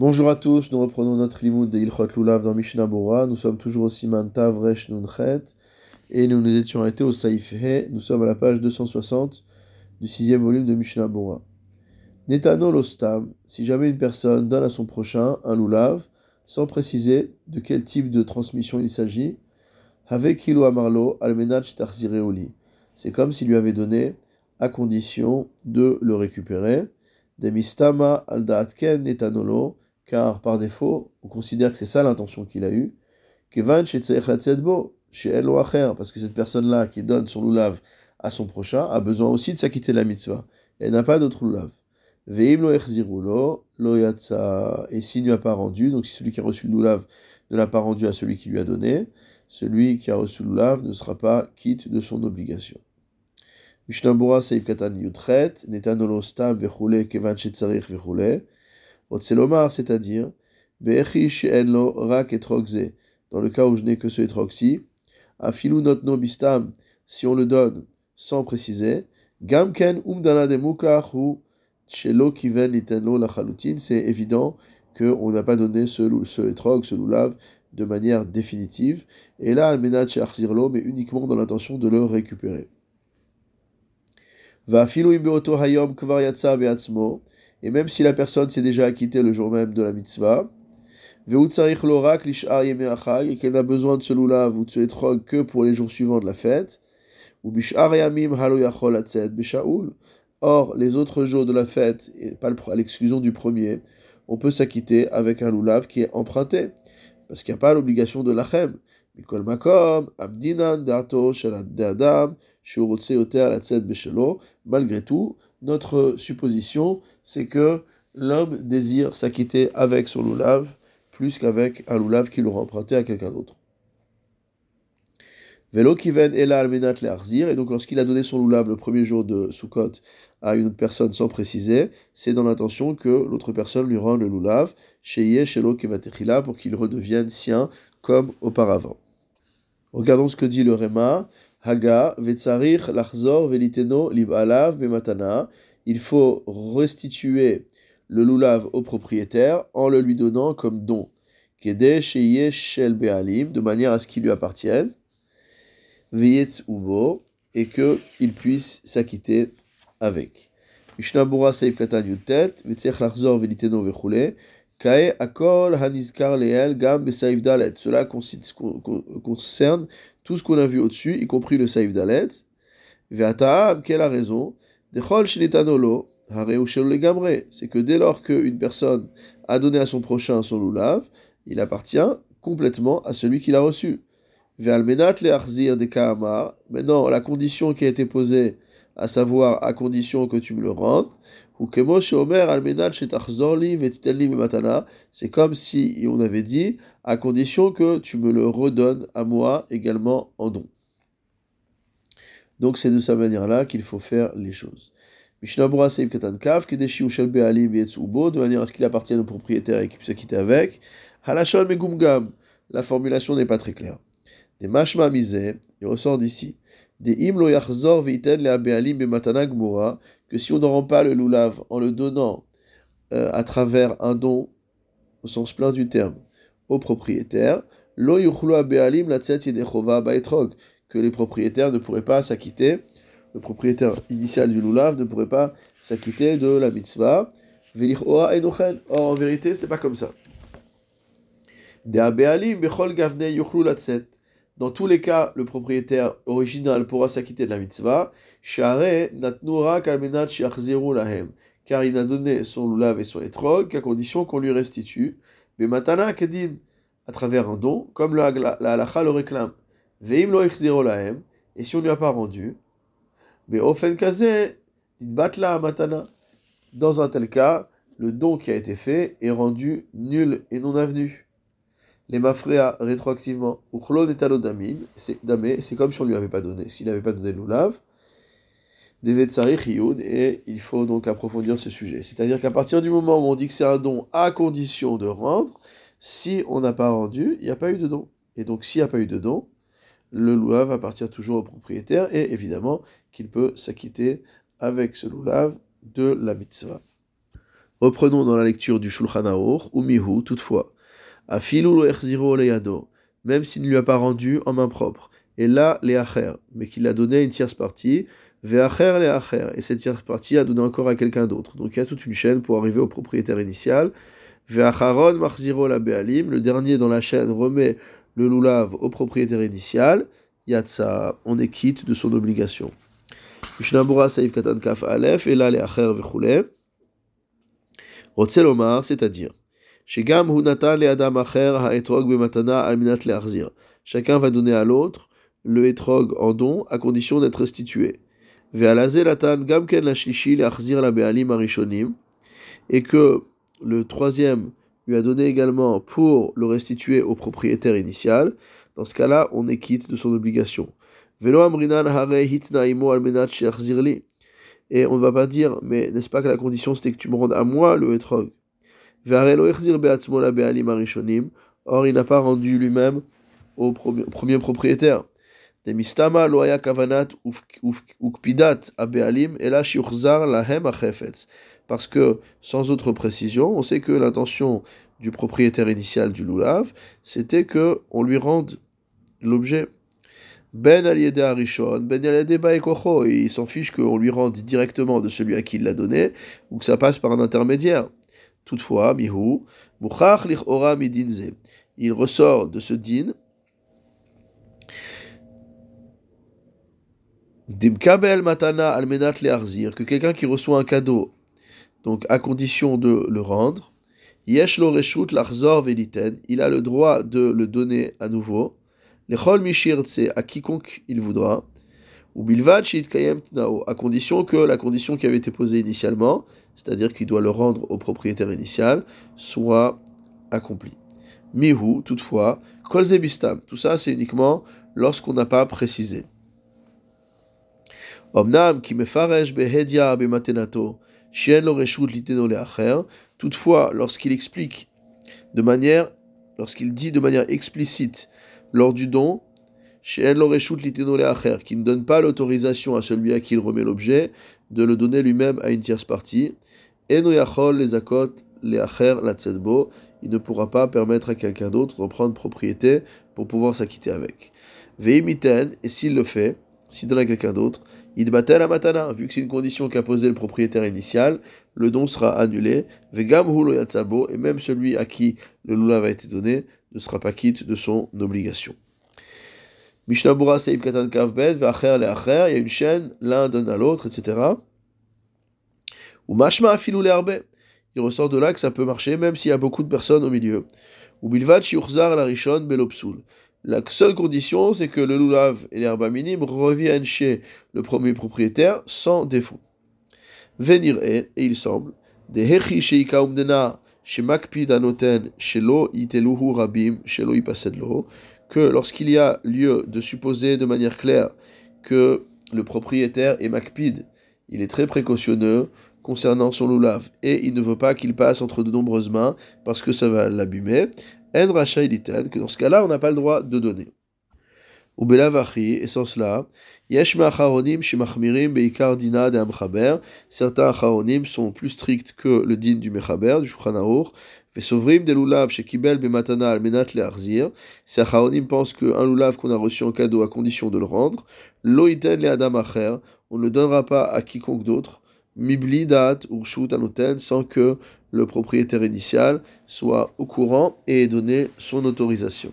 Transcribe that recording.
Bonjour à tous, nous reprenons notre limoud de Ilchot Lulav dans Mishnah. Nous sommes toujours au Siman Tav Nunchet et nous nous étions arrêtés au Saïf He. Nous sommes à la page 260 du sixième volume de Mishnah Bora. Netano Lostam, si jamais une personne donne à son prochain un Lulav sans préciser de quel type de transmission il s'agit, avec Kilo Amarlo Almenach Tarzireoli. C'est comme s'il lui avait donné à condition de le récupérer. Demistama Aldaatken Netanolo car par défaut, on considère que c'est ça l'intention qu'il a eue. parce que cette personne-là qui donne son loulav à son prochain a besoin aussi de s'acquitter de la mitzvah. Elle n'a pas d'autre loulav. Et s'il ne lui a pas rendu, donc si celui qui a reçu le loulav ne l'a pas rendu à celui qui lui a donné, celui qui a reçu le loulav ne sera pas quitte de son obligation. Mishnambura Seif Katan Yutret, Netanolo Stam Vechule Kevan. Otselomar, c'est-à-dire, en Rak etrogze, dans le cas où je n'ai que ce etroxy, Afilu not nobistam, si on le donne sans préciser, Gamken umdana de ou Chelo kiven litenlo la c'est évident qu'on n'a pas donné ce, ce etrog, ce lulav, de manière définitive. Et là, almenat she'achzirlo, mais uniquement dans l'intention de le récupérer. Va hayom et même si la personne s'est déjà acquittée le jour même de la mitzvah, et qu'elle n'a besoin de ce lulav ou de ce etrog que pour les jours suivants de la fête, ou Or, les autres jours de la fête, et pas à l'exclusion du premier, on peut s'acquitter avec un lulav qui est emprunté, parce qu'il n'y a pas l'obligation de l'achem. Malgré tout, notre supposition, c'est que l'homme désire s'acquitter avec son loulav plus qu'avec un loulav qu'il aura emprunté à quelqu'un d'autre. Velo kiven ela almenat le et donc lorsqu'il a donné son loulav le premier jour de Sukkot à une autre personne sans préciser, c'est dans l'intention que l'autre personne lui rende le loulav, sheye shelo kevatechila, pour qu'il redevienne sien comme auparavant. Regardons ce que dit le Réma. Haga, Vetzarich, Lachzor, Veliteno, Libalav, Bematana. Il faut restituer le lulav au propriétaire en le lui donnant comme don. Kede, Sheye, Shel, Bealim, de manière à ce qu'il lui appartienne. Veyetz, Uvo, et qu'il puisse s'acquitter avec. Mishnabura, Seif, Katan, Yutet, Vetzarich, Lachzor, Veliteno, Vechule. Akol hanizkar leel gam besaif dalet. Cela concerne tout ce qu'on a vu au-dessus, y compris le saif dalet. Ve'ataam, quelle a raison? Dechol shinitanolo, hareu le gamre. C'est que dès lors qu'une personne a donné à son prochain son lulav, il appartient complètement à celui qui l'a reçu. Ve'almenat le arzir de kaamar. Maintenant, la condition qui a été posée, à savoir à condition que tu me le rendes, c'est comme si on avait dit, à condition que tu me le redonnes à moi également en don. Donc c'est de sa manière-là qu'il faut faire les choses. de manière à ce qu'il appartienne au propriétaire et qu'il puisse s'acquitter avec. Halashon megumgam, la formulation n'est pas très claire. Des mashma misé, il ressort d'ici. Que si on ne rend pas le lulav en le donnant euh, à travers un don, au sens plein du terme, au propriétaire, lo abealim la que les propriétaires ne pourraient pas s'acquitter, le propriétaire initial du lulav ne pourrait pas s'acquitter de la mitzvah. Or, en vérité, c'est pas comme ça. Dans tous les cas, le propriétaire original pourra s'acquitter de la mitzvah. Car il n'a donné son lulav et son etrog qu'à condition qu'on lui restitue. Mais matana kedin, à travers un don, comme la, halacha le réclame. Veim lo lahem, et si on ne lui a pas rendu, mais ofen matana. Dans un tel cas, le don qui a été fait est rendu nul et non avenu les mafréa rétroactivement, ou chlon et c'est comme si on lui avait pas donné, s'il n'avait pas donné l'oulav, et il faut donc approfondir ce sujet. C'est-à-dire qu'à partir du moment où on dit que c'est un don à condition de rendre, si on n'a pas rendu, il n'y a pas eu de don. Et donc s'il n'y a pas eu de don, le loulav va partir toujours au propriétaire, et évidemment qu'il peut s'acquitter avec ce loulav de la mitzvah. Reprenons dans la lecture du Shulchan Aruch, ou mihu, toutefois. Afilu même s'il ne lui a pas rendu en main propre. Et là, les acher, mais qu'il a donné une tierce partie, ve'acher les acher, et cette tierce partie a donné encore à quelqu'un d'autre. Donc il y a toute une chaîne pour arriver au propriétaire initial. Ve'acharon machziro la be'alim, le dernier dans la chaîne remet le lulav au propriétaire initial. Yatsa, on est quitte de son obligation. Mishnabura saif katan kaf et là les acher ve'chule. Rotzelomar, c'est-à-dire, Chacun va donner à l'autre le etrog en don à condition d'être restitué. Et que le troisième lui a donné également pour le restituer au propriétaire initial. Dans ce cas-là, on est quitte de son obligation. Et on ne va pas dire, mais n'est-ce pas que la condition c'était que tu me rendes à moi le etrog? Or, il n'a pas rendu lui-même au premier, propriétaire. Parce que, sans autre précision, on sait que l'intention du propriétaire initial du lulav, c'était que on lui rende l'objet ben aliede arishon, ben baekocho, il s'en fiche qu'on lui rende directement de celui à qui il l'a donné, ou que ça passe par un intermédiaire. Toutefois, mihu, muchach lichora midinze, il ressort de ce din, dimkabel matana almenat learzir, que quelqu'un qui reçoit un cadeau, donc à condition de le rendre, yesh lo reshut lachzor veliten, il a le droit de le donner à nouveau, Lechol mishir c'est à quiconque il voudra. Ou bilvad à condition que la condition qui avait été posée initialement, c'est-à-dire qu'il doit le rendre au propriétaire initial, soit accomplie. Mihu, toutefois, kol zebistam, tout ça c'est uniquement lorsqu'on n'a pas précisé. Omnam ki mefaresh behedia bematenato, shien lo leacher, toutefois lorsqu'il explique de manière, lorsqu'il dit de manière explicite lors du don, qui ne donne pas l'autorisation à celui à qui il remet l'objet de le donner lui-même à une tierce partie. Il ne pourra pas permettre à quelqu'un d'autre de prendre propriété pour pouvoir s'acquitter avec. Veimiten, et s'il le fait, s'il donne à quelqu'un d'autre, il battait la matana, vu que c'est une condition qu'a posée le propriétaire initial, le don sera annulé. Vegam et même celui à qui le lulav a été donné ne sera pas quitte de son obligation. Mishnabura Seif Katan Kavbet, Vacher le il y a une chaîne, l'un donne à l'autre, etc. Ou Mashma Afilou le Il ressort de là que ça peut marcher même s'il y a beaucoup de personnes au milieu. Ou Bilvat Shiurzar la Rishon Belopsul. La seule condition, c'est que le lulav et l'herbe minime reviennent chez le premier propriétaire sans défaut. Venir et il semble, des hechi sheika umdena shemakpid anoten shelo iteluhu rabim shelo ipasedlo, que lorsqu'il y a lieu de supposer de manière claire que le propriétaire est makpid, il est très précautionneux concernant son lulav et il ne veut pas qu'il passe entre de nombreuses mains parce que ça va l'abîmer, en que dans ce cas-là, on n'a pas le droit de donner. Ou belavachi, et sans cela, yesh acharonim shemachmirim beikar dina de amchaber, certains acharonim sont plus stricts que le din du mechaber, du shulchan Vesovrim de lulav shekibel bematana almenat learzir, ces acharonim pensent qu'un lulav qu'on a reçu en cadeau à condition de le rendre, loiten le adam acher, on ne le donnera pas à quiconque d'autre, mibli dat urshut anoten, sans que le propriétaire initial soit au courant et ait donné son autorisation.